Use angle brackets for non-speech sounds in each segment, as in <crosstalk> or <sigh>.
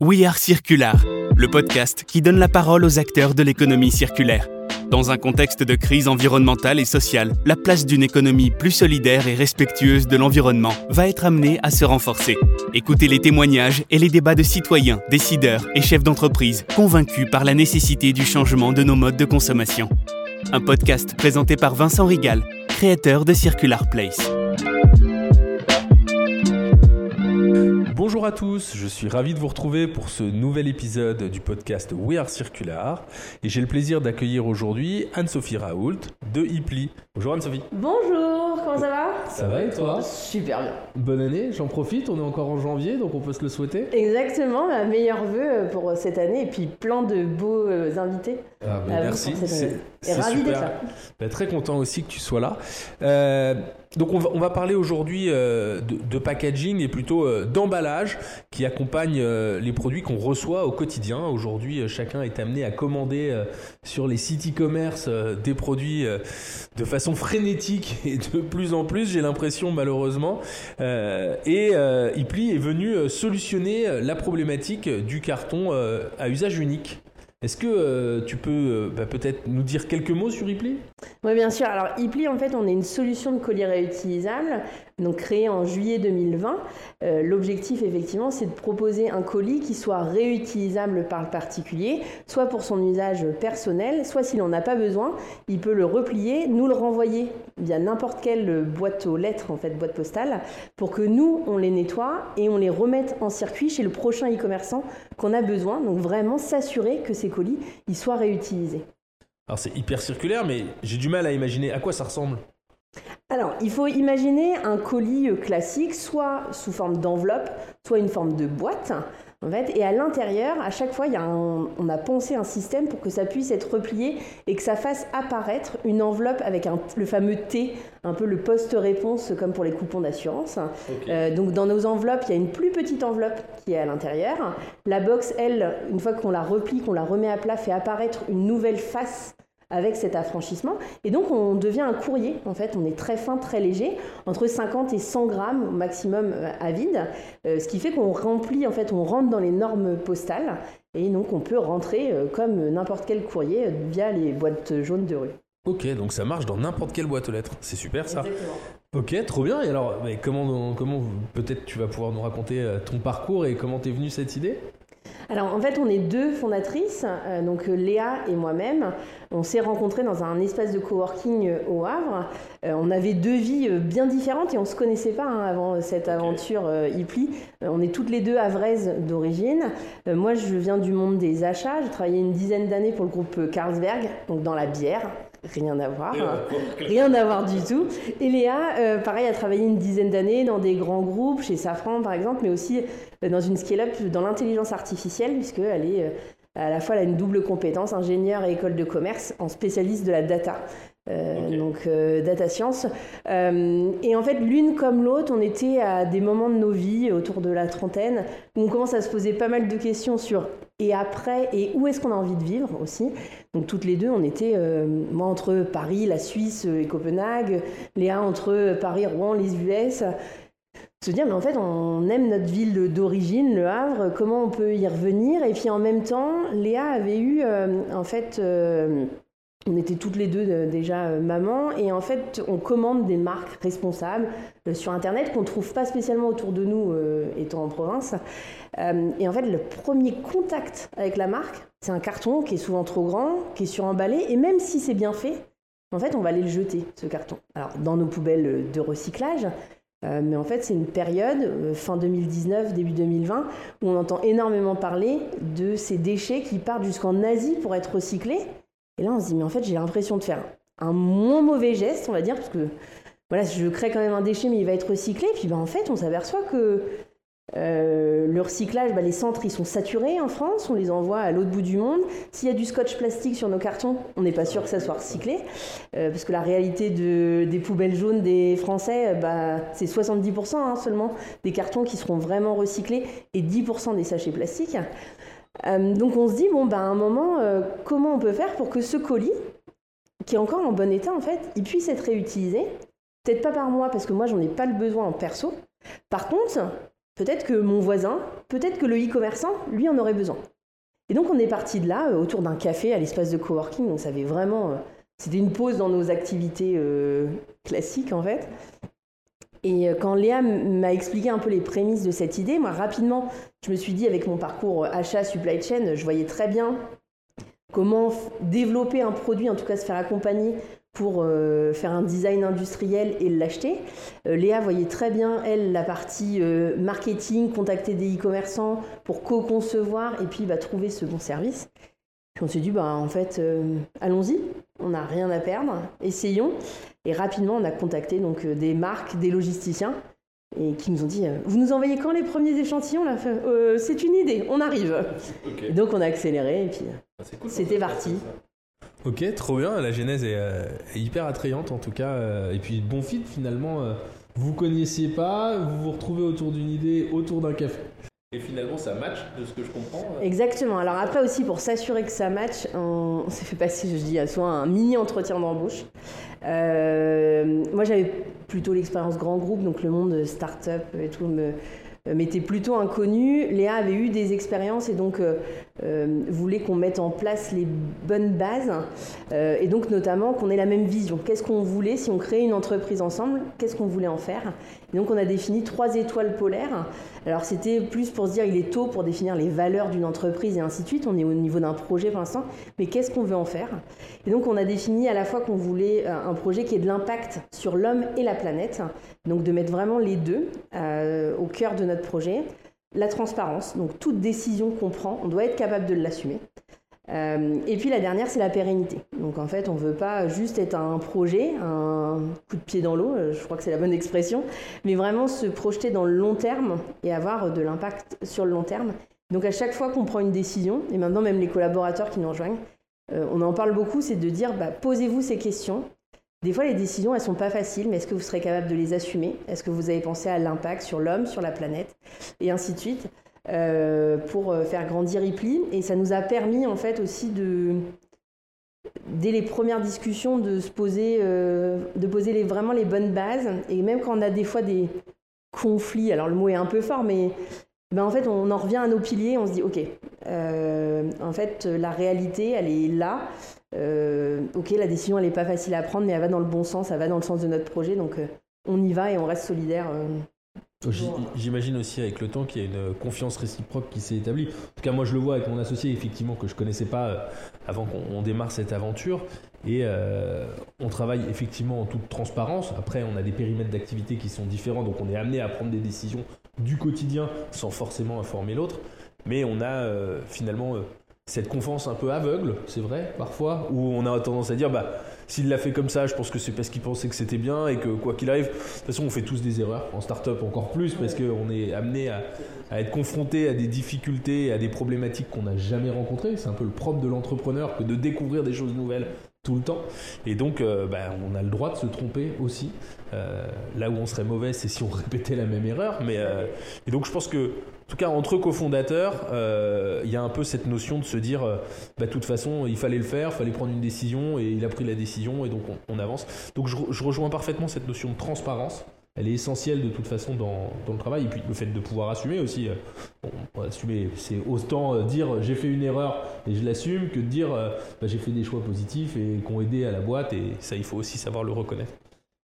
We Are Circular, le podcast qui donne la parole aux acteurs de l'économie circulaire. Dans un contexte de crise environnementale et sociale, la place d'une économie plus solidaire et respectueuse de l'environnement va être amenée à se renforcer. Écoutez les témoignages et les débats de citoyens, décideurs et chefs d'entreprise convaincus par la nécessité du changement de nos modes de consommation. Un podcast présenté par Vincent Rigal, créateur de Circular Place. Bonjour à tous, je suis ravi de vous retrouver pour ce nouvel épisode du podcast We Are Circular et j'ai le plaisir d'accueillir aujourd'hui Anne-Sophie Raoult de Hipli. Bonjour Anne-Sophie. Bonjour, comment ça va? Ça va et toi? Super bien. Bonne année, j'en profite, on est encore en janvier donc on peut se le souhaiter. Exactement, ma meilleure vœu pour cette année et puis plein de beaux euh, invités. Ah, bah, merci, c'est super. Bah, très content aussi que tu sois là. Euh, donc on va, parler aujourd'hui euh, de, packaging et plutôt euh, d'emballage qui accompagne euh, les produits qu'on reçoit au quotidien. Aujourd'hui, chacun est amené à commander sur les sites e-commerce des produits de façon frénétique <laughs> et de plus en plus, j'ai l'impression malheureusement. Et Ipli est venu solutionner la problématique du carton à usage unique. Est-ce que euh, tu peux euh, bah, peut-être nous dire quelques mots sur Ipli? Oui, bien sûr. Alors, Ipli, en fait, on est une solution de colis réutilisable, donc créée en juillet 2020. Euh, L'objectif, effectivement, c'est de proposer un colis qui soit réutilisable par le particulier, soit pour son usage personnel, soit s'il n'en a pas besoin, il peut le replier, nous le renvoyer via n'importe quelle boîte aux lettres, en fait, boîte postale, pour que nous, on les nettoie et on les remette en circuit chez le prochain e-commerçant qu'on a besoin. Donc, vraiment s'assurer que ces colis, ils soient réutilisés. Alors c'est hyper circulaire, mais j'ai du mal à imaginer à quoi ça ressemble. Alors, il faut imaginer un colis euh, classique, soit sous forme d'enveloppe, soit une forme de boîte. En fait, et à l'intérieur, à chaque fois, il y a un- on a pensé un système pour que ça puisse être replié et que ça fasse apparaître une enveloppe avec un- le fameux T, un peu le poste-réponse comme pour les coupons d'assurance. Euh, donc dans nos enveloppes, il y a une plus petite enveloppe qui est à l'intérieur. La box, elle, une fois qu'on la replie, qu'on la remet à plat, fait apparaître une nouvelle face avec cet affranchissement. Et donc on devient un courrier, en fait, on est très fin, très léger, entre 50 et 100 grammes au maximum euh, à vide, Euh, ce qui fait qu'on remplit, en fait, on rentre dans les normes postales, et donc on peut rentrer euh, comme n'importe quel courrier euh, via les boîtes jaunes de rue. Ok, donc ça marche dans n'importe quelle boîte aux lettres. C'est super ça. Ok, trop bien. Et alors, mais comment, comment peut-être tu vas pouvoir nous raconter euh, ton parcours et comment t'es venue cette idée? Alors en fait, on est deux fondatrices, euh, donc euh, Léa et moi-même. On s'est rencontrés dans un espace de coworking euh, au Havre. Euh, on avait deux vies bien différentes et on se connaissait pas hein, avant cette aventure Ipli. On est toutes les deux havraises d'origine. Moi, je viens du monde des achats. J'ai travaillé une dizaine d'années pour le groupe Carlsberg, donc dans la bière. Rien à voir. <laughs> Rien à voir du tout. Et Léa, euh, pareil, a travaillé une dizaine d'années dans des grands groupes, chez Safran par exemple, mais aussi euh, dans une scale-up dans l'intelligence artificielle, puisqu'elle est euh, à la fois elle a une double compétence, ingénieure et école de commerce, en spécialiste de la data. Euh. Donc euh, data science. Euh, et en fait, l'une comme l'autre, on était à des moments de nos vies, autour de la trentaine, où on commence à se poser pas mal de questions sur et après, et où est-ce qu'on a envie de vivre aussi. Donc toutes les deux, on était, moi entre Paris, la Suisse et Copenhague, Léa entre Paris, Rouen, les US. Se dire, mais en fait, on aime notre ville d'origine, Le Havre, comment on peut y revenir? Et puis en même temps, Léa avait eu, en fait, on était toutes les deux euh, déjà euh, maman, et en fait, on commande des marques responsables euh, sur Internet qu'on ne trouve pas spécialement autour de nous, étant en province. Et en fait, le premier contact avec la marque, c'est un carton qui est souvent trop grand, qui est suremballé, et même si c'est bien fait, en fait, on va aller le jeter, ce carton. Alors, dans nos poubelles de recyclage, mais en fait, c'est une période, fin 2019, début 2020, où on entend énormément parler de ces déchets qui partent jusqu'en Asie pour être recyclés. Et là, on se dit, mais en fait, j'ai l'impression de faire un moins mauvais geste, on va dire, parce que voilà, je crée quand même un déchet, mais il va être recyclé. Puis ben, en fait, on s'aperçoit que euh, le recyclage, bah, les centres, ils sont saturés en France, on les envoie à l'autre bout du monde. S'il y a du scotch plastique sur nos cartons, on n'est pas sûr que ça soit recyclé, euh, parce que la réalité de- des poubelles jaunes des Français, euh, bah, c'est 70% hein, seulement des cartons qui seront vraiment recyclés et 10% des sachets plastiques. Euh, donc on se dit, bon, bah, à un moment, euh, comment on peut faire pour que ce colis, qui est encore en bon état en fait, il puisse être réutilisé? Peut-être pas par moi, parce que moi, j'en ai pas le besoin en perso. Par contre, peut-être que mon voisin, peut-être que le e-commerçant, lui en aurait besoin. Et donc on est parti de là, autour d'un café à l'espace de coworking, donc ça avait vraiment... C'était une pause dans nos activités classiques en fait. Et euh, quand Léa m'a expliqué un peu les prémices de cette idée, moi rapidement, je me suis dit avec mon parcours achat, supply chain, je voyais très bien comment développer un produit, en tout cas se faire accompagner pour euh, faire un design industriel et l'acheter. Euh, Léa voyait très bien, elle, la partie marketing, contacter des e-commerçants pour co-concevoir et puis bah, trouver ce bon service. Puis on s'est dit, bah, en fait, allons-y, on n'a rien à perdre, essayons. Et rapidement, on a contacté donc euh, des marques, des logisticiens, et qui nous ont dit euh, Vous nous envoyez quand les premiers échantillons euh, C'est une idée, on arrive. donc on a accéléré, et puis ah, c'était parti. Ok, trop bien. La genèse est, hyper attrayante en tout cas. et puis bon fit finalement. vous connaissiez pas, vous vous retrouvez autour d'une idée, autour d'un café. Et finalement, ça match de ce que je comprends. Euh. Exactement. Alors après aussi, pour s'assurer que ça match, on, s'est fait passer, je dis, soit un mini entretien d'embauche. Euh, moi, j'avais plutôt l'expérience grand groupe, donc le monde start-up et tout m'était plutôt inconnu. Léa avait eu des expériences et donc euh, voulait qu'on mette en place les bonnes bases et donc notamment qu'on ait la même vision. Qu'est-ce qu'on voulait si on créait une entreprise ensemble? Qu'est-ce qu'on voulait en faire? Donc on a défini trois étoiles polaires. Alors c'était plus pour se dire il est tôt pour définir les valeurs d'une entreprise et ainsi de suite. On est au niveau d'un projet pour l'instant, mais qu'est-ce qu'on veut en faire? Et donc on a défini à la fois qu'on voulait un projet qui ait de l'impact sur l'homme et la planète, donc de mettre vraiment les deux au cœur de notre projet. La transparence, donc toute décision qu'on prend, on doit être capable de l'assumer. Euh, et puis la dernière, c'est la pérennité. Donc en fait, on ne veut pas juste être un projet, un coup de pied dans l'eau, euh, je crois que c'est la bonne expression, mais vraiment se projeter dans le long terme et avoir de l'impact sur le long terme. Donc à chaque fois qu'on prend une décision, et maintenant même les collaborateurs qui nous rejoignent, euh, on en parle beaucoup, c'est de dire bah, posez-vous ces questions, des fois, les décisions, elles sont pas faciles, mais est-ce que vous serez capable de les assumer? Est-ce que vous avez pensé à l'impact sur l'homme, sur la planète, et ainsi de suite, euh, pour euh, faire grandir Ripley Et ça nous a permis, en fait, aussi de, dès les premières discussions, de se poser, euh, vraiment les bonnes bases. Et même quand on a des fois des conflits, alors le mot est un peu fort, mais ben en fait, on en revient à nos piliers, on se dit, OK, en fait, la réalité, elle est là. Euh, ok, la décision, elle n'est pas facile à prendre, mais elle va dans le bon sens, elle va dans le sens de notre projet, donc euh, on y va et on reste solidaire. Euh, j'imagine aussi avec le temps qu'il y a une confiance réciproque qui s'est établie. En tout cas, moi je le vois avec mon associé, effectivement, que je connaissais pas avant qu'on démarre cette aventure. Et on travaille effectivement en toute transparence. Après, on a des périmètres d'activité qui sont différents, donc on est amené à prendre des décisions du quotidien sans forcément informer l'autre. Mais on a finalement cette confiance un peu aveugle, c'est vrai, parfois, où on a tendance à dire, bah, s'il l'a fait comme ça, je pense que c'est parce qu'il pensait que c'était bien et que quoi qu'il arrive, de toute façon, on fait tous des erreurs, en start-up encore plus, parce qu'on est amené à, être confronté à des difficultés, à des problématiques qu'on n'a jamais rencontrées. C'est un peu le propre de l'entrepreneur que de découvrir des choses nouvelles tout le temps. Et donc, euh, bah, on a le droit de se tromper aussi. Euh, là où on serait mauvais, c'est si on <laughs> répétait la même erreur. Mais, euh, et donc, je pense que en tout cas, entre cofondateurs, euh, il y a un peu cette notion de se dire, euh, bah, de toute façon, il fallait le faire, il fallait prendre une décision, et il a pris la décision, et donc on, avance. Donc je, rejoins parfaitement cette notion de transparence. Elle est essentielle de toute façon dans, le travail, et puis le fait de pouvoir assumer aussi. Euh, assumer, c'est autant dire j'ai fait une erreur et je l'assume que de dire bah, j'ai fait des choix positifs et qui ont aidé à la boîte, et ça, il faut aussi savoir le reconnaître.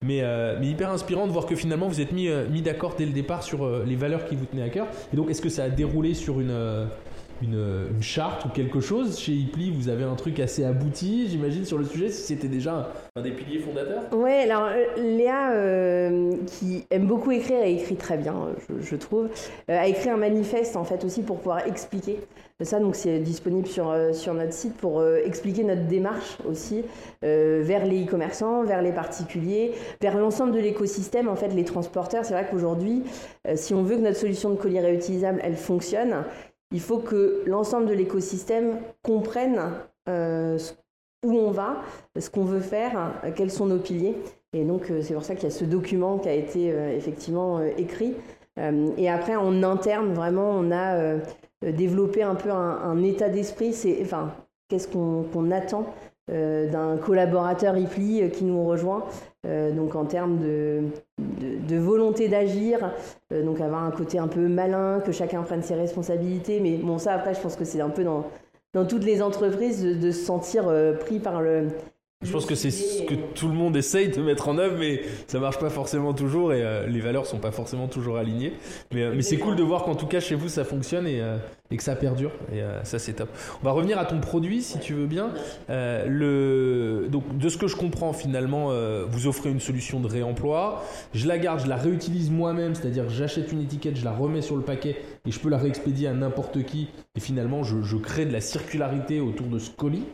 Euh, mais, hyper inspirant de voir que finalement vous êtes mis, euh, mis d'accord dès le départ sur euh, les valeurs qui vous tenaient à cœur. Et donc, est-ce que ça a déroulé sur une, une, charte ou quelque chose. Chez Hipli, vous avez un truc assez abouti, j'imagine, sur le sujet, si c'était déjà un, des piliers fondateurs. Oui, alors Léa, qui aime beaucoup écrire, a écrit très bien, je, trouve, a écrit un manifeste en fait aussi pour pouvoir expliquer ça, donc c'est disponible sur, euh, sur notre site pour euh, expliquer notre démarche aussi euh, vers les e-commerçants, vers les particuliers, vers l'ensemble de l'écosystème, en fait, les transporteurs. C'est vrai qu'aujourd'hui, si on veut que notre solution de colis réutilisable, elle fonctionne, il faut que l'ensemble de l'écosystème comprenne où on va, ce qu'on veut faire, quels sont nos piliers. Et donc, c'est pour ça qu'il y a ce document qui a été effectivement écrit. et après, en interne, vraiment, on a euh, développer un peu un, état d'esprit. C'est, enfin, qu'est-ce qu'on attend euh, d'un collaborateur IPLI euh, qui nous rejoint donc en termes de, volonté d'agir, donc avoir un côté un peu malin, que chacun prenne ses responsabilités. Mais bon, ça après, je pense que c'est un peu dans, toutes les entreprises de, de se sentir pris par le, je pense que c'est ce que tout le monde essaye de mettre en œuvre, mais ça marche pas forcément toujours et euh, les valeurs sont pas forcément toujours alignées. Mais, euh, mais c'est cool de voir qu'en tout cas chez vous ça fonctionne et, euh, que ça perdure. Et ça c'est top. On va revenir à ton produit si tu veux bien. Donc de ce que je comprends finalement, vous offrez une solution de réemploi. Je la garde, je la réutilise moi-même, c'est-à-dire j'achète une étiquette, je la remets sur le paquet et je peux la réexpédier à n'importe qui. Et finalement je, je crée de la circularité autour de ce colis.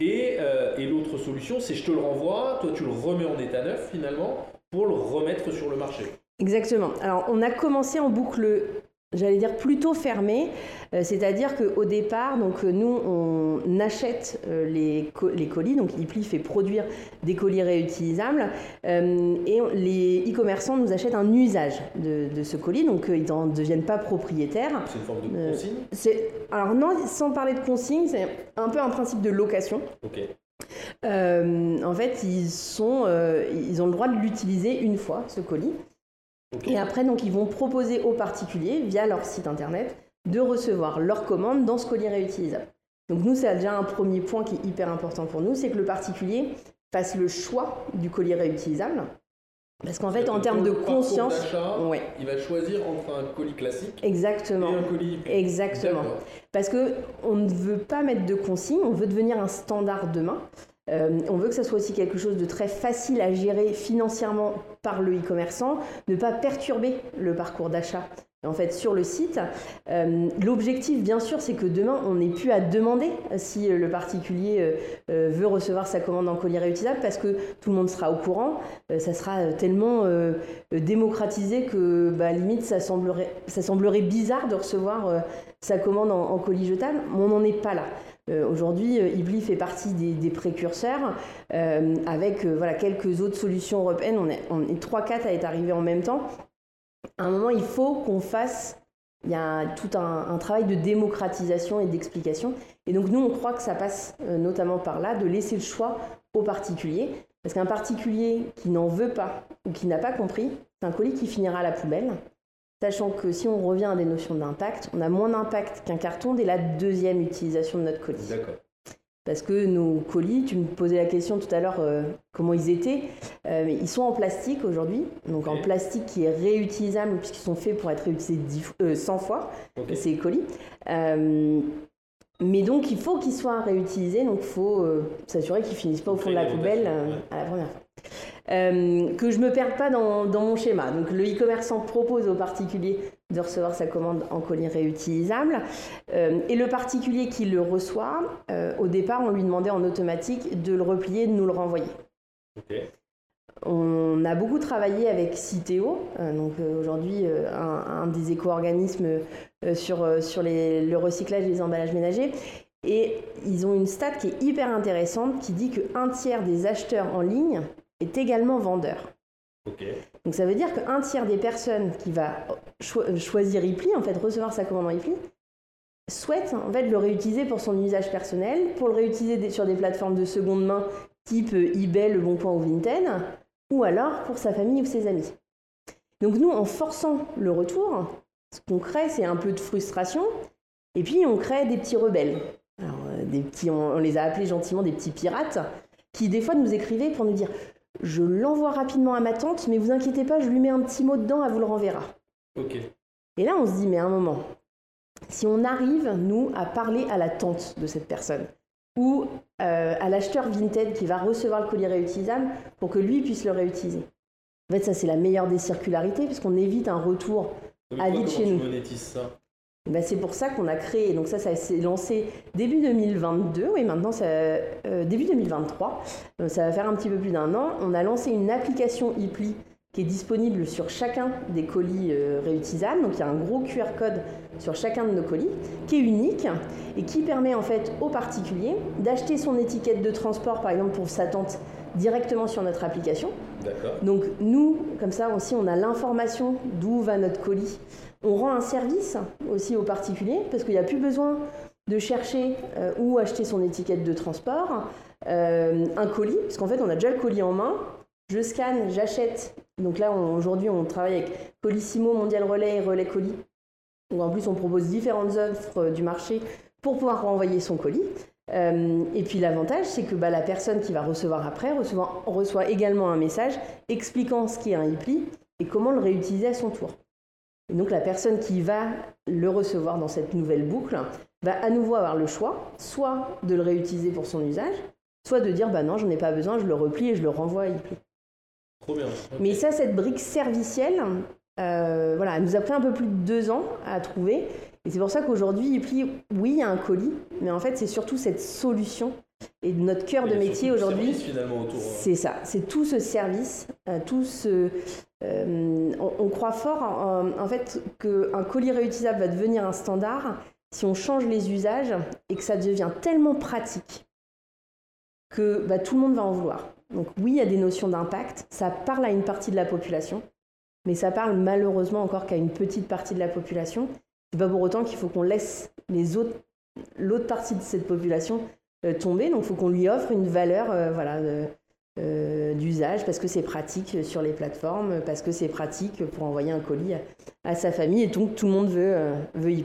Et, euh, et l'autre solution, c'est je te le renvoie, toi tu le remets en état neuf finalement pour le remettre sur le marché. Exactement. Alors on a commencé en boucle j'allais dire plutôt fermé, euh, c'est-à-dire qu'au départ, donc euh, nous on achète euh, les, les, colis, donc Ipli fait produire des colis réutilisables et les e-commerçants nous achètent un usage de, ce colis, donc ils n'en deviennent pas propriétaires. C'est une forme de consigne? Alors non, sans parler de consigne, c'est un peu un principe de location. Ok. en fait, ils, sont, ils ont le droit de l'utiliser une fois, ce colis. Et après, donc, ils vont proposer aux particuliers, via leur site internet, de recevoir leur commande dans ce colis réutilisable. Donc nous, c'est déjà un premier point qui est hyper important pour nous, c'est que le particulier fasse le choix du colis réutilisable. Parce qu'en fait, en termes de conscience, il va choisir entre un colis classique Exactement. et un colis. Exactement. Parce que on ne veut pas mettre de consigne, on veut devenir un standard demain. Euh, on veut que ça soit aussi quelque chose de très facile à gérer financièrement par le e-commerçant, ne pas perturber le parcours d'achat. En fait, sur le site, euh, l'objectif, bien sûr, c'est que demain, on n'ait plus à demander si le particulier euh, veut recevoir sa commande en colis réutilisable, parce que tout le monde sera au courant. ça sera tellement démocratisé que, bah, limite, ça semblerait, bizarre de recevoir sa commande en, en colis jetable. Mais on n'en est pas là. Euh, aujourd'hui, euh, Ibli fait partie des, précurseurs euh, avec voilà, quelques autres solutions européennes. On est, on est 3-4 à être arrivés en même temps. À un moment, il faut qu'on fasse il y a tout un, travail de démocratisation et d'explication. Et donc nous, on croit que ça passe notamment par là, de laisser le choix aux particuliers. Parce qu'un particulier qui n'en veut pas ou qui n'a pas compris, c'est un colis qui finira à la poubelle. Sachant que si on revient à des notions d'impact, on a moins d'impact qu'un carton dès la deuxième utilisation de notre colis. D'accord. Parce que nos colis, tu me posais la question tout à l'heure euh, comment ils étaient, euh, ils sont en plastique aujourd'hui, donc en plastique qui est réutilisable puisqu'ils sont faits pour être réutilisés 100 euh, fois, ces colis. Mais donc il faut qu'ils soient réutilisés, donc il faut s'assurer qu'ils finissent pas au fond de la poubelle à la première fois. Euh, que je me perde pas dans, mon schéma. Donc le e-commerçant propose au particulier de recevoir sa commande en colis réutilisable euh, et le particulier qui le reçoit, euh, au départ on lui demandait en automatique de le replier, de nous le renvoyer. On a beaucoup travaillé avec Citeo, donc aujourd'hui un, des éco-organismes sur, sur le recyclage des emballages ménagers. Et ils ont une stat qui est hyper intéressante qui dit qu'un tiers des acheteurs en ligne est également vendeur. Donc ça veut dire qu'un tiers des personnes qui va choisir Ripley, en fait recevoir sa commande Ripley, souhaite en fait le réutiliser pour son usage personnel, pour le réutiliser sur des plateformes de seconde main type eBay, Le Bon Coin ou Vinted, ou alors pour sa famille ou ses amis. Donc nous, en forçant le retour, ce qu'on crée, c'est un peu de frustration, et puis on crée des petits rebelles. Euh, des petits, on les a appelés gentiment des petits pirates, qui des fois nous écrivaient pour nous dire je l'envoie rapidement à ma tante, mais vous inquiétez pas, je lui mets un petit mot dedans, elle vous le renverra. Et là, on se dit, mais à un moment, si on arrive, nous, à parler à la tante de cette personne, ou euh, à l'acheteur Vinted qui va recevoir le colis réutilisable pour que lui puisse le réutiliser. En fait, ça, c'est la meilleure des circularités, puisqu'on évite un retour à vide chez nous. ça? Ben, c'est pour ça qu'on a créé, donc ça, ça s'est lancé début 2022, oui, maintenant, ça, euh, début 2023, euh, ça va faire un petit peu plus d'un an. On a lancé une application ePli qui est disponible sur chacun des colis euh, réutilisables. Donc il y a un gros QR code sur chacun de nos colis qui est unique et qui permet en fait aux particuliers d'acheter son étiquette de transport, par exemple pour sa tente, directement sur notre application. Donc nous, comme ça aussi, on a l'information d'où va notre colis on rend un service aussi aux particuliers parce qu'il n'y a plus besoin de chercher euh, où acheter son étiquette de transport, euh, un colis, parce qu'en fait on a déjà le colis en main, je scanne, j'achète. Donc là, aujourd'hui, on travaille avec Colissimo, Mondial Relais et Relais Colis. En plus, on propose différentes offres du marché pour pouvoir renvoyer son colis. Euh, et puis l'avantage, c'est que bah, la personne qui va recevoir après reçoit, reçoit également un message expliquant ce qu'est un e-pli et comment le réutiliser à son tour. Et donc la personne qui va le recevoir dans cette nouvelle boucle va à nouveau avoir le choix, soit de le réutiliser pour son usage, soit de dire bah non, j'en ai pas besoin, je le replie et je le renvoie à e-pli. Trop bien. Mais ça, cette brique servicielle, euh, voilà, elle nous a pris un peu plus de deux ans à trouver. Et c'est pour ça qu'aujourd'hui, oui, il y a un colis, mais en fait, c'est surtout cette solution. Et notre cœur de métier aujourd'hui, euh. c'est ça, c'est tout ce service, euh, tout ce. Euh, on, croit fort en, en fait qu'un colis réutilisable va devenir un standard si on change les usages et que ça devient tellement pratique que bah, tout le monde va en vouloir. Donc oui, il y a des notions d'impact, ça parle à une partie de la population, mais ça parle malheureusement encore qu'à une petite partie de la population. C'est pas pour autant qu'il faut qu'on laisse les autres, l'autre partie de cette population euh, tomber. Donc, il faut qu'on lui offre une valeur, euh, voilà. Euh, d'usage parce que c'est pratique sur les plateformes, parce que c'est pratique pour envoyer un colis à, sa famille et donc tout le monde veut, veut y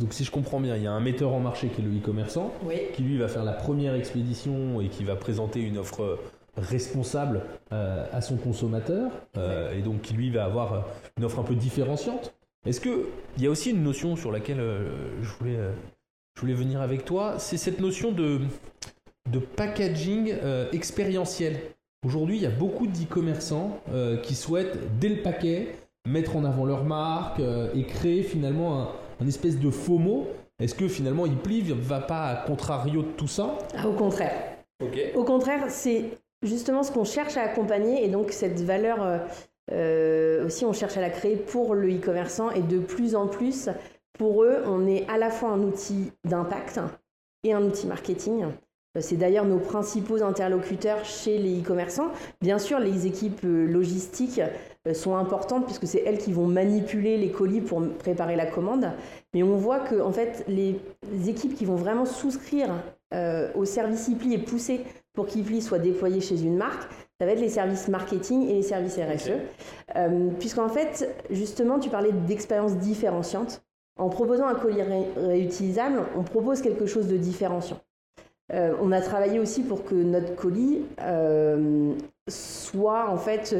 Donc si je comprends bien, il y a un metteur en marché qui est le e-commerçant, qui lui va faire la première expédition et qui va présenter une offre responsable à son consommateur, et donc qui lui va avoir une offre un peu différenciante. Est-ce qu'il y a aussi une notion sur laquelle euh, je, voulais, euh, je voulais venir avec toi C'est cette notion de, de packaging euh, expérientiel. Aujourd'hui, il y a beaucoup d'e-commerçants qui souhaitent, dès le paquet, mettre en avant leur marque et créer finalement un, espèce de faux mot. Est-ce que finalement ne va pas à contrario de tout ça? Ah, Au contraire. Au contraire, c'est justement ce qu'on cherche à accompagner et donc cette valeur euh, aussi, on cherche à la créer pour le e-commerçant et de plus en plus, pour eux, on est à la fois un outil d'impact et un outil marketing. Euh, c'est d'ailleurs nos principaux interlocuteurs chez les e-commerçants. Bien sûr, les équipes euh, logistiques sont importantes puisque c'est elles qui vont manipuler les colis pour préparer la commande. Mais on voit que en fait, les équipes qui vont vraiment souscrire au service IPLI et pousser pour qu'IPLI soit déployé chez une marque, ça va être les services marketing et les services RSE. Euh, puisqu'en fait, justement, tu parlais d'expériences différenciantes. En proposant un colis réutilisable, on propose quelque chose de différenciant. Euh, on a travaillé aussi pour que notre colis euh, soit en fait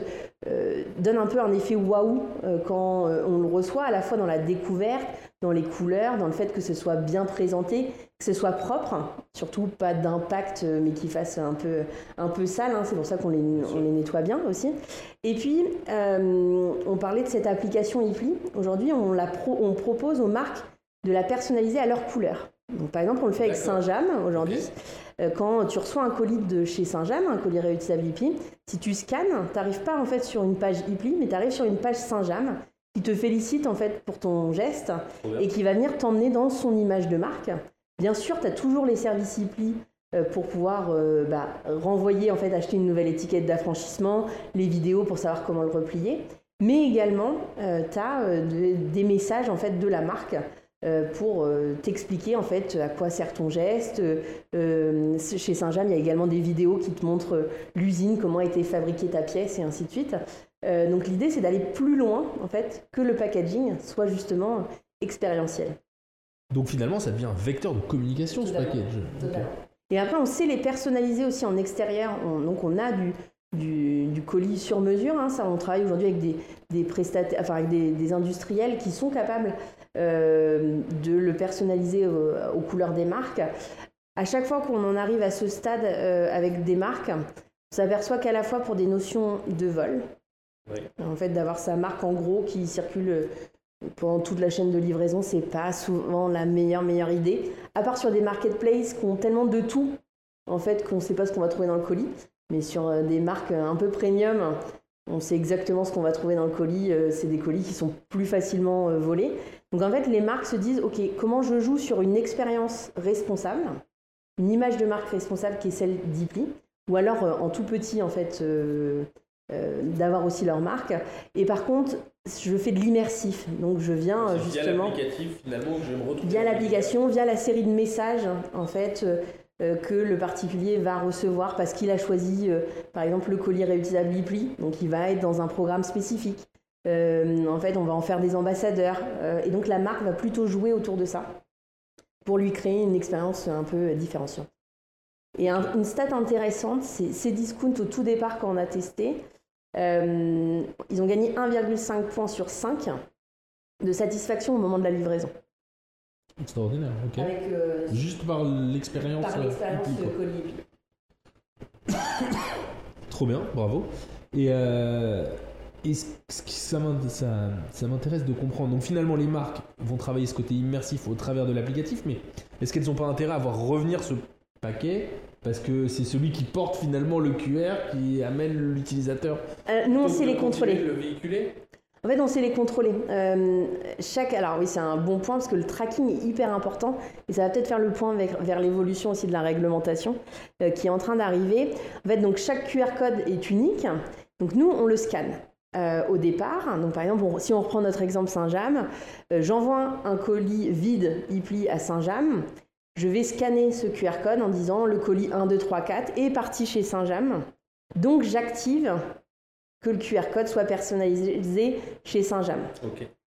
donne un peu un effet waouh quand on le reçoit, à la fois dans la découverte, dans les couleurs, dans le fait que ce soit bien présenté, que ce soit propre, surtout pas d'impact, euh, mais qui fasse un peu, un peu sale. Hein, c'est pour ça qu'on les, on les nettoie bien aussi. Et puis, euh, on parlait de cette application iFly. Aujourd'hui, on, la on propose aux marques de la personnaliser à leur couleur. Donc, par exemple, on le fait avec Saint-James aujourd'hui. Euh, quand tu reçois un colis de chez Saint-James, un colis réutilisable iPli, si tu scannes, tu n'arrives pas en fait sur une page iPli, mais tu arrives sur une page Saint-James qui te félicite en fait pour ton geste et qui va venir t'emmener dans son image de marque. Bien sûr, tu as toujours les services IPLI euh, pour pouvoir euh, bah, renvoyer, en fait, acheter une nouvelle étiquette d'affranchissement, les vidéos pour savoir comment le replier. Mais également, euh, tu as des messages en fait de la marque pour t'expliquer en fait à quoi sert ton geste. chez Saint-Jean, il y a également des vidéos qui te montrent l'usine, comment a été fabriquée ta pièce et ainsi de suite. Euh, donc l'idée, c'est d'aller plus loin, en fait, que le packaging soit justement expérientiel. Donc finalement, ça devient un vecteur de communication, ce package. Et après, on sait les personnaliser aussi en extérieur. donc on a du, colis sur mesure. Hein. ça, on travaille aujourd'hui avec des, prestataires, enfin avec des, industriels qui sont capables euh, de le personnaliser aux, couleurs des marques. À chaque fois qu'on en arrive à ce stade euh, avec des marques, on s'aperçoit qu'à la fois pour des notions de vol, en fait, d'avoir sa marque en gros qui circule euh, pendant toute la chaîne de livraison, c'est pas souvent la meilleure meilleure idée. À part sur des marketplaces qui ont tellement de tout, en fait, qu'on ne sait pas ce qu'on va trouver dans le colis. Mais sur euh, des marques un peu premium, on sait exactement ce qu'on va trouver dans le colis. Euh, c'est des colis qui sont plus facilement volés. Donc en fait, les marques se disent, ok, comment je joue sur une expérience responsable, une image de marque responsable qui est celle d'Ipli, ou alors en tout petit en fait euh, d'avoir aussi leur marque. Et par contre, je fais de l'immersif. Donc je viens justement. Via l'applicatif finalement je me retrouve. Via l'application, via la série de messages en fait. que le particulier va recevoir parce qu'il a choisi, par exemple, le colis réutilisable Lipli, donc il va être dans un programme spécifique. En fait, on va en faire des ambassadeurs, et donc la marque va plutôt jouer autour de ça pour lui créer une expérience un peu différenciante. Et une stat intéressante, c'est ces discounts au tout départ quand on a testé, ils ont gagné 1,5 points sur 5 de satisfaction au moment de la livraison. Extraordinaire, ok. Euh, Juste par l'expérience. Par l'expérience Trop bien, bravo. Et, euh, ça, m'intéresse de comprendre. Donc finalement, les marques vont travailler ce côté immersif au travers de l'applicatif, mais est-ce qu'elles n'ont pas intérêt à voir revenir ce paquet parce que c'est celui qui porte finalement le QR qui amène l'utilisateur? Euh, nous, on sait les contrôler. Le véhiculer en fait, on sait les contrôler. Euh, chaque, alors oui, c'est un bon point parce que le tracking est hyper important et ça va peut-être faire le point vers, l'évolution aussi de la réglementation euh, qui est en train d'arriver. En fait, donc chaque QR code est unique. Donc nous, on le scanne. Euh, au départ. Donc, par exemple, si on reprend notre exemple Saint-James, j'envoie un colis vide e à Saint-James. Je vais scanner ce QR code en disant le colis 1, 2, 3, 4 est parti chez Saint-James. Donc, j'active que le QR code soit personnalisé chez Saint-James.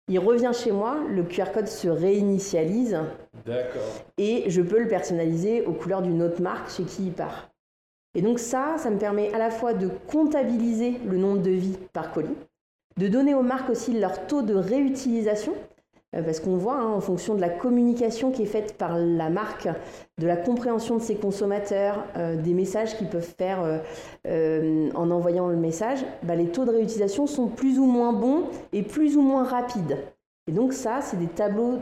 Il revient chez moi, le QR code se réinitialise. Et je peux le personnaliser aux couleurs d'une autre marque chez qui il part. Et donc ça, ça me permet à la fois de comptabiliser le nombre de vies par colis, de donner aux marques aussi leur taux de réutilisation, euh, parce qu'on voit, hein, en fonction de la communication qui est faite par la marque, de la compréhension de ses consommateurs, euh, des messages qu'ils peuvent faire euh, en envoyant le message, bah, les taux de réutilisation sont plus ou moins bons et plus ou moins rapides. Et donc ça, c'est des tableaux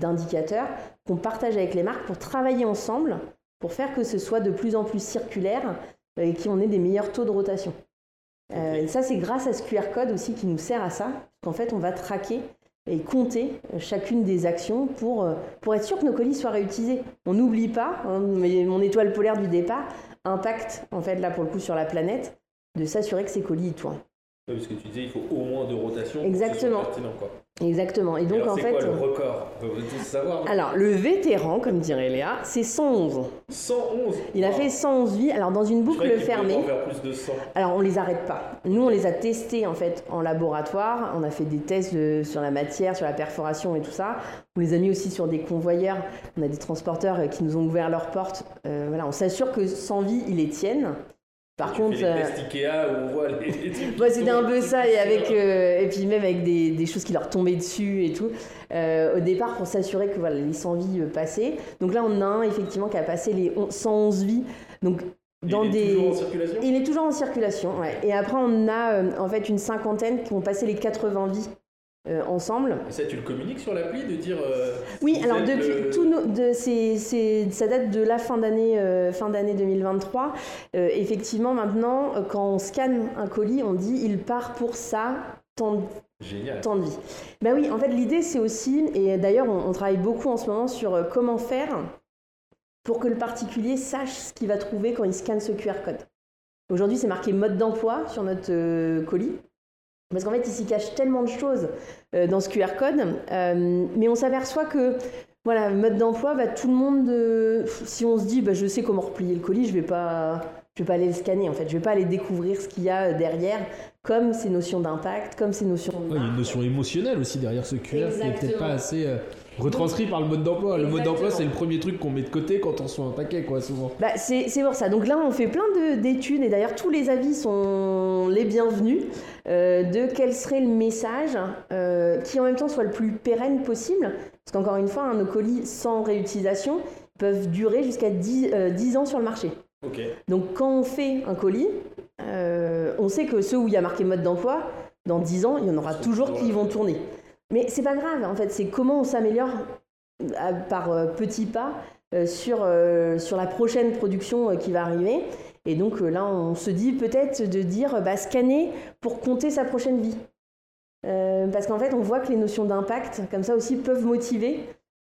d'indicateurs qu'on partage avec les marques pour travailler ensemble, pour faire que ce soit de plus en plus circulaire et qu'on ait des meilleurs taux de rotation. et ça, c'est grâce à ce QR code aussi qui nous sert à ça, qu'en fait, on va traquer et compter chacune des actions pour, euh, pour être sûr que nos colis soient réutilisés. On n'oublie pas, hein, mais mon étoile polaire du départ impacte en fait là pour le coup sur la planète de s'assurer que ces colis y tournent. Parce que tu disais il faut au moins deux rotations. Exactement. quoi. Exactement. Et donc en fait. Quoi, le record? On tous savoir. Alors le vétéran, comme dirait Léa, c'est 111. 111. Il a fait 111 vies. Alors dans une boucle fermée. plus de 100. Alors on les arrête pas. Nous on les a testés en fait en laboratoire. On a fait des tests sur la matière, sur la perforation et tout ça. On les a mis aussi sur des convoyeurs. On a des transporteurs qui nous ont ouvert leurs portes. Euh, voilà, on s'assure que sans vie ils les tiennent. Par contre, les euh, Ikea où on voit les, les c'était un peu ça et avec euh, et puis même avec des, des, choses qui leur tombaient dessus et tout. Euh, au départ, pour s'assurer que voilà les 100 vies passaient. Donc là, on a un effectivement qui a passé les 111 vies. Donc dans il est des... toujours en circulation? Il est toujours en circulation, ouais. Et après, on a en fait une cinquantaine qui ont passé les 80 vies euh, ensemble. Et ça, tu le communiques sur l'appli de dire. Euh, oui, alors depuis tout de, ça date de la fin d'année euh, fin d'année 2023. effectivement, maintenant, quand on scanne un colis, on dit il part pour ça tant de, Temps de vie. Ben oui, en fait, l'idée c'est aussi, et d'ailleurs, on, on, travaille beaucoup en ce moment sur comment faire pour que le particulier sache ce qu'il va trouver quand il scanne ce QR code. Aujourd'hui, c'est marqué mode d'emploi sur notre colis. Parce qu'en fait, il s'y cache tellement de choses euh, dans ce QR code, euh, mais on s'aperçoit que voilà, mode d'emploi, va tout le monde, euh, si on se dit, bah, je sais comment replier le colis, je vais pas, je vais pas aller le scanner en fait, je vais pas aller découvrir ce qu'il y a derrière, comme ces notions d'impact, comme ces notions. il y a une notion émotionnelle aussi derrière ce QR qui n'est peut-être pas assez retranscrit par le mode d'emploi. Le mode d'emploi, c'est le premier truc qu'on met de côté quand on reçoit un paquet, quoi, souvent. Bah, c'est pour ça. Donc là, on fait plein d'études et d'ailleurs, tous les avis sont les bienvenus euh, de quel serait le message euh, qui en même temps soit le plus pérenne possible. Parce qu'encore une fois, nos colis sans réutilisation peuvent durer jusqu'à 10, 10, euh, ans sur le marché. Donc quand on fait un colis, on sait que ceux où il y a marqué mode d'emploi, dans 10 ans, il y en aura toujours qui vont tourner. Mais c'est pas grave, en fait, c'est comment on s'améliore euh, par euh, petits pas euh, sur, sur la prochaine production qui va arriver. Et donc là, on se dit peut-être de dire bah, scanner pour compter sa prochaine vie. parce qu'en fait, on voit que les notions d'impact, comme ça aussi, peuvent motiver,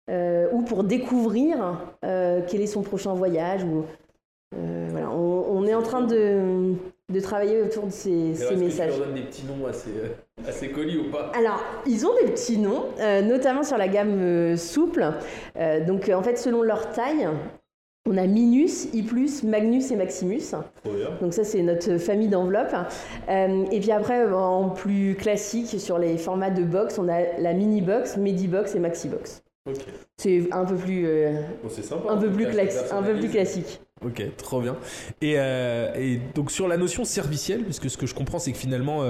ou pour découvrir quel est son prochain voyage. On, est en train de, de travailler autour de ces, ces messages. Tu leur des petits noms à ces, à ces, colis ou pas Alors, ils ont des petits noms, euh, notamment sur la gamme euh, souple. Euh, donc, en fait, selon leur taille, On a Minus, I+, Magnus et Maximus. Donc ça, c'est notre famille d'enveloppes. Euh, et puis après, en plus classique, sur les formats de box, on a la mini box, midi box et maxi box. C'est un peu plus, euh, un, peu plus un peu plus classique. Ok, trop bien. Euh, et, donc sur la notion servicielle, puisque ce que je comprends, c'est que finalement,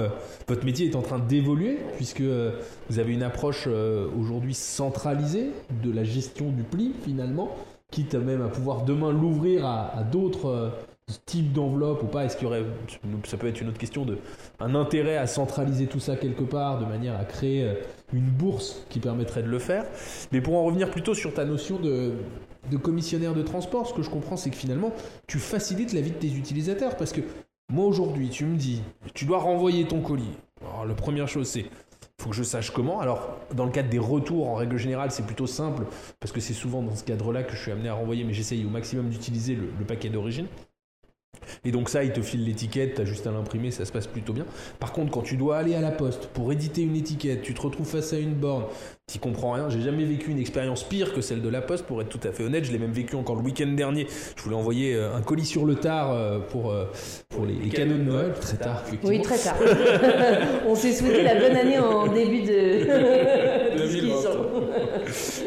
votre métier est en train d'évoluer, puisque vous avez une approche aujourd'hui centralisée de la gestion du pli, finalement quitte même à pouvoir demain l'ouvrir à, d'autres euh, types d'enveloppes ou pas Est-ce qu'il y aurait, ça peut être une autre question, de, un intérêt à centraliser tout ça quelque part de manière à créer euh, une bourse qui permettrait de le faire Mais pour en revenir plutôt sur ta notion de, de commissionnaire de transport, ce que je comprends, c'est que finalement, tu facilites la vie de tes utilisateurs parce que moi aujourd'hui, tu me dis, tu dois renvoyer ton colis. Alors, la première chose, c'est faut que je sache comment. Alors, dans le cadre des retours, en règle générale, c'est plutôt simple, parce que c'est souvent dans ce cadre-là que je suis amené à renvoyer, mais j'essaye au maximum d'utiliser le, paquet d'origine. Et donc ça, il te file l'étiquette, tu as juste à l'imprimer, ça se passe plutôt bien. Par contre, quand tu dois aller à la poste pour éditer une étiquette, tu te retrouves face à une borne, tu comprends rien. J'ai jamais vécu une expérience pire que celle de la poste, pour être tout à fait honnête. Je l'ai même vécu encore le week-end dernier. Je voulais envoyer euh, un colis sur le tard euh, pour, euh, pour les, les canaux de Noël. Très tard, effectivement. Oui, très tard. <laughs> On s'est souhaité la bonne année en début de... <laughs>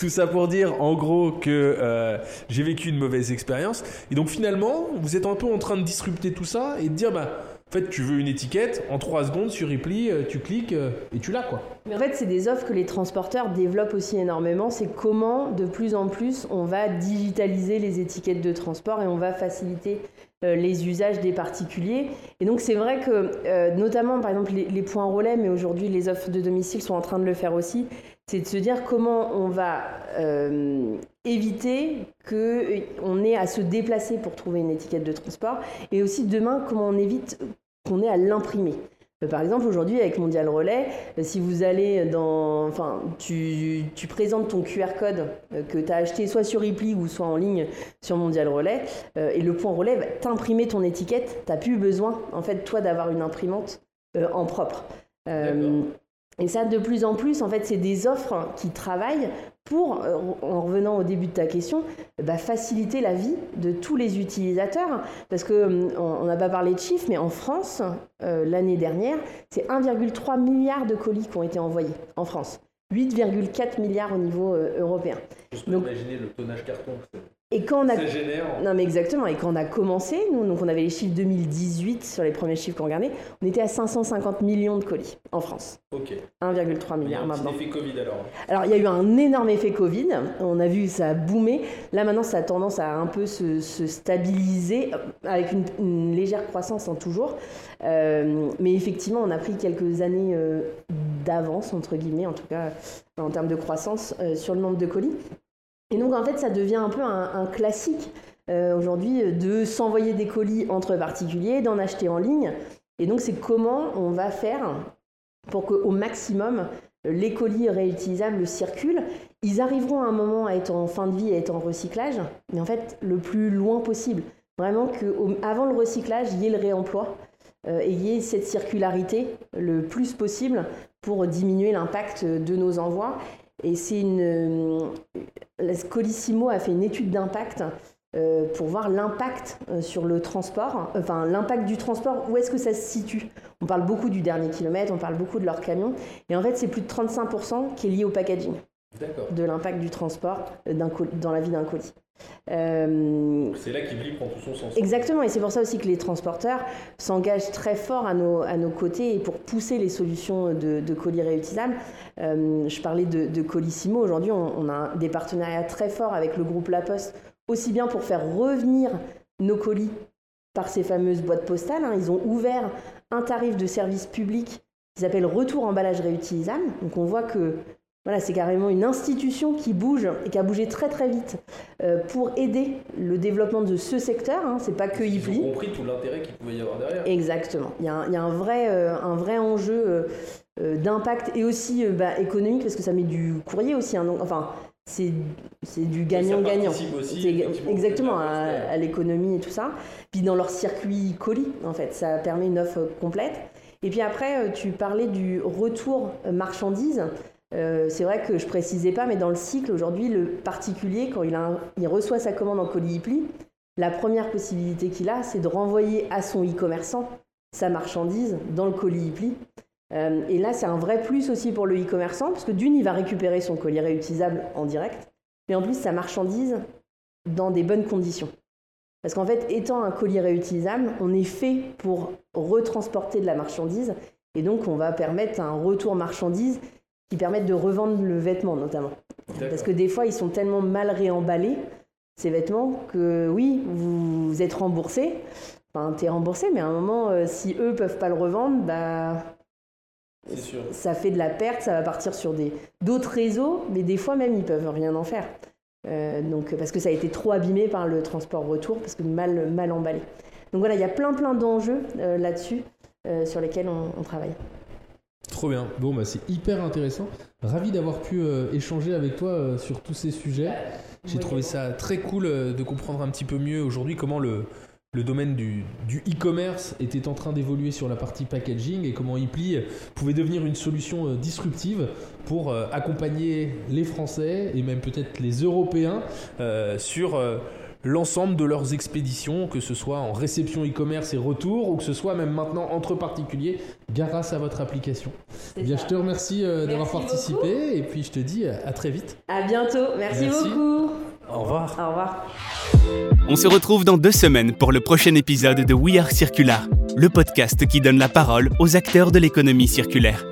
tout ça pour dire en gros que j'ai vécu une mauvaise expérience. Et donc finalement, vous êtes un peu en train de disrupter tout ça et de dire, bah, en fait, tu veux une étiquette, en 3 secondes sur Ripley, euh, tu cliques euh, et tu l'as quoi. Mais en fait, c'est des offres que les transporteurs développent aussi énormément. C'est comment, de plus en plus, on va digitaliser les étiquettes de transport et on va faciliter euh, les usages des particuliers. Et donc, c'est vrai que, notamment, par exemple, les, points relais, mais aujourd'hui, les offres de domicile sont en train de le faire aussi, c'est de se dire comment on va éviter qu'on ait à se déplacer pour trouver une étiquette de transport et aussi demain comment on évite qu'on ait à l'imprimer. Euh, par exemple, aujourd'hui, avec Mondial Relais, euh, si vous allez dans. Enfin, tu, présentes ton QR code euh, que tu as acheté soit sur Ripley ou soit en ligne sur Mondial Relais, et le point relais va t'imprimer ton étiquette. Tu n'as plus besoin, en fait, toi, d'avoir une imprimante en propre. Et ça, de plus en plus, en fait, c'est des offres qui travaillent pour, euh, en revenant au début de ta question, bah, faciliter la vie de tous les utilisateurs. Parce qu'on euh, n'a pas parlé de chiffres, mais en France, euh, l'année dernière, c'est 1,3 milliard de colis qui ont été envoyés en France. 8,4 milliards au niveau européen. Juste imaginer le tonnage carton. Et quand on a... Non mais exactement. Et quand on a commencé, nous, donc on avait les chiffres 2018 sur les premiers chiffres qu'on regardait, on était à 550 millions de colis en France. Ok. 1,3 milliard maintenant. Il y a un effet Covid alors. Alors il y a eu un énorme effet Covid. On a vu ça a boomé. Là maintenant ça a tendance à un peu se, stabiliser avec une, légère croissance en toujours. Euh, mais effectivement on a pris quelques années euh, d'avance entre guillemets en tout cas en termes de croissance euh, sur le nombre de colis. Et donc en fait, ça devient un peu un, classique euh, aujourd'hui de s'envoyer des colis entre particuliers, d'en acheter en ligne. Et donc c'est comment on va faire pour qu'au maximum les colis réutilisables circulent. Ils arriveront à un moment à être en fin de vie, à être en recyclage, mais en fait le plus loin possible. Vraiment qu'avant le recyclage, il y ait le réemploi euh, et il y ait cette circularité le plus possible pour diminuer l'impact de nos envois. Et c'est une. Euh, Colissimo a fait une étude d'impact euh, pour voir l'impact euh, sur le transport, enfin l'impact du transport, où est-ce que ça se situe On parle beaucoup du dernier kilomètre, on parle beaucoup de leur camion, et en fait c'est plus de 35% qui est lié au packaging de l'impact du transport dans la vie d'un colis. Euh, c'est là qu'Ibli prend tout son sens. Exactement, et c'est pour ça aussi que les transporteurs s'engagent très fort à nos, à nos côtés et pour pousser les solutions de, colis réutilisables. Euh, je parlais de, de Colissimo, aujourd'hui on, a des partenariats très forts avec le groupe La Poste, aussi bien pour faire revenir nos colis par ces fameuses boîtes postales. Hein. Ils ont ouvert un tarif de service public qui s'appelle Retour emballage réutilisable. Donc on voit que voilà, c'est carrément une institution qui bouge et qui a bougé très très vite euh, pour aider le développement de ce secteur. Hein. C'est pas que Ipli. Ils ont compris tout l'intérêt qu'il pouvait y avoir derrière. Exactement. Il y a un, vrai, euh, un vrai enjeu euh, d'impact et aussi bah, économique parce que ça met du courrier aussi. Hein. enfin, c'est du gagnant-gagnant. Exactement, à, à l'économie et tout ça. Puis dans leur circuit colis, en fait, ça permet une offre complète. Et puis après, tu parlais du retour marchandise. c'est vrai que je précisais pas, mais dans le cycle, aujourd'hui, le particulier, quand il, il reçoit sa commande en colis e la première possibilité qu'il a, c'est de renvoyer à son e-commerçant sa marchandise dans le colis e et là, c'est un vrai plus aussi pour le e-commerçant, parce que d'une, il va récupérer son colis réutilisable en direct, mais en plus, sa marchandise dans des bonnes conditions. Parce qu'en fait, étant un colis réutilisable, on est fait pour retransporter de la marchandise, et donc on va permettre un retour marchandise qui permette de revendre le vêtement notamment. Parce que des fois, ils sont tellement mal réemballés, ces vêtements, que oui, vous êtes remboursé. Enfin, es remboursé, mais à un moment, euh, si eux peuvent pas le revendre, bah, ça fait de la perte, ça va partir sur d'autres réseaux, mais des fois même, ils peuvent rien en faire. Euh, donc, parce que ça a été trop abîmé par le transport retour, parce que mal, mal emballé. Donc voilà, il y a plein plein d'enjeux euh, là-dessus sur lesquels on travaille. Trop bien. Bon, bah, c'est hyper intéressant. Ravi d'avoir pu euh, échanger avec toi euh, sur tous ces sujets. J'ai trouvé ça très cool euh, de comprendre un petit peu mieux aujourd'hui comment le, le domaine du, e-commerce était en train d'évoluer sur la partie packaging et comment Ipli pouvait devenir une solution disruptive pour accompagner les Français et même peut-être les Européens sur l'ensemble de leurs expéditions, que ce soit en réception e-commerce et retour, ou que ce soit même maintenant entre particuliers, grâce à votre application. Eh bien, je te remercie euh, d'avoir participé et puis je te dis à très vite. À bientôt. Merci, beaucoup. Au revoir. Au revoir. On se retrouve dans deux semaines pour le prochain épisode de We Are Circular, le podcast qui donne la parole aux acteurs de l'économie circulaire.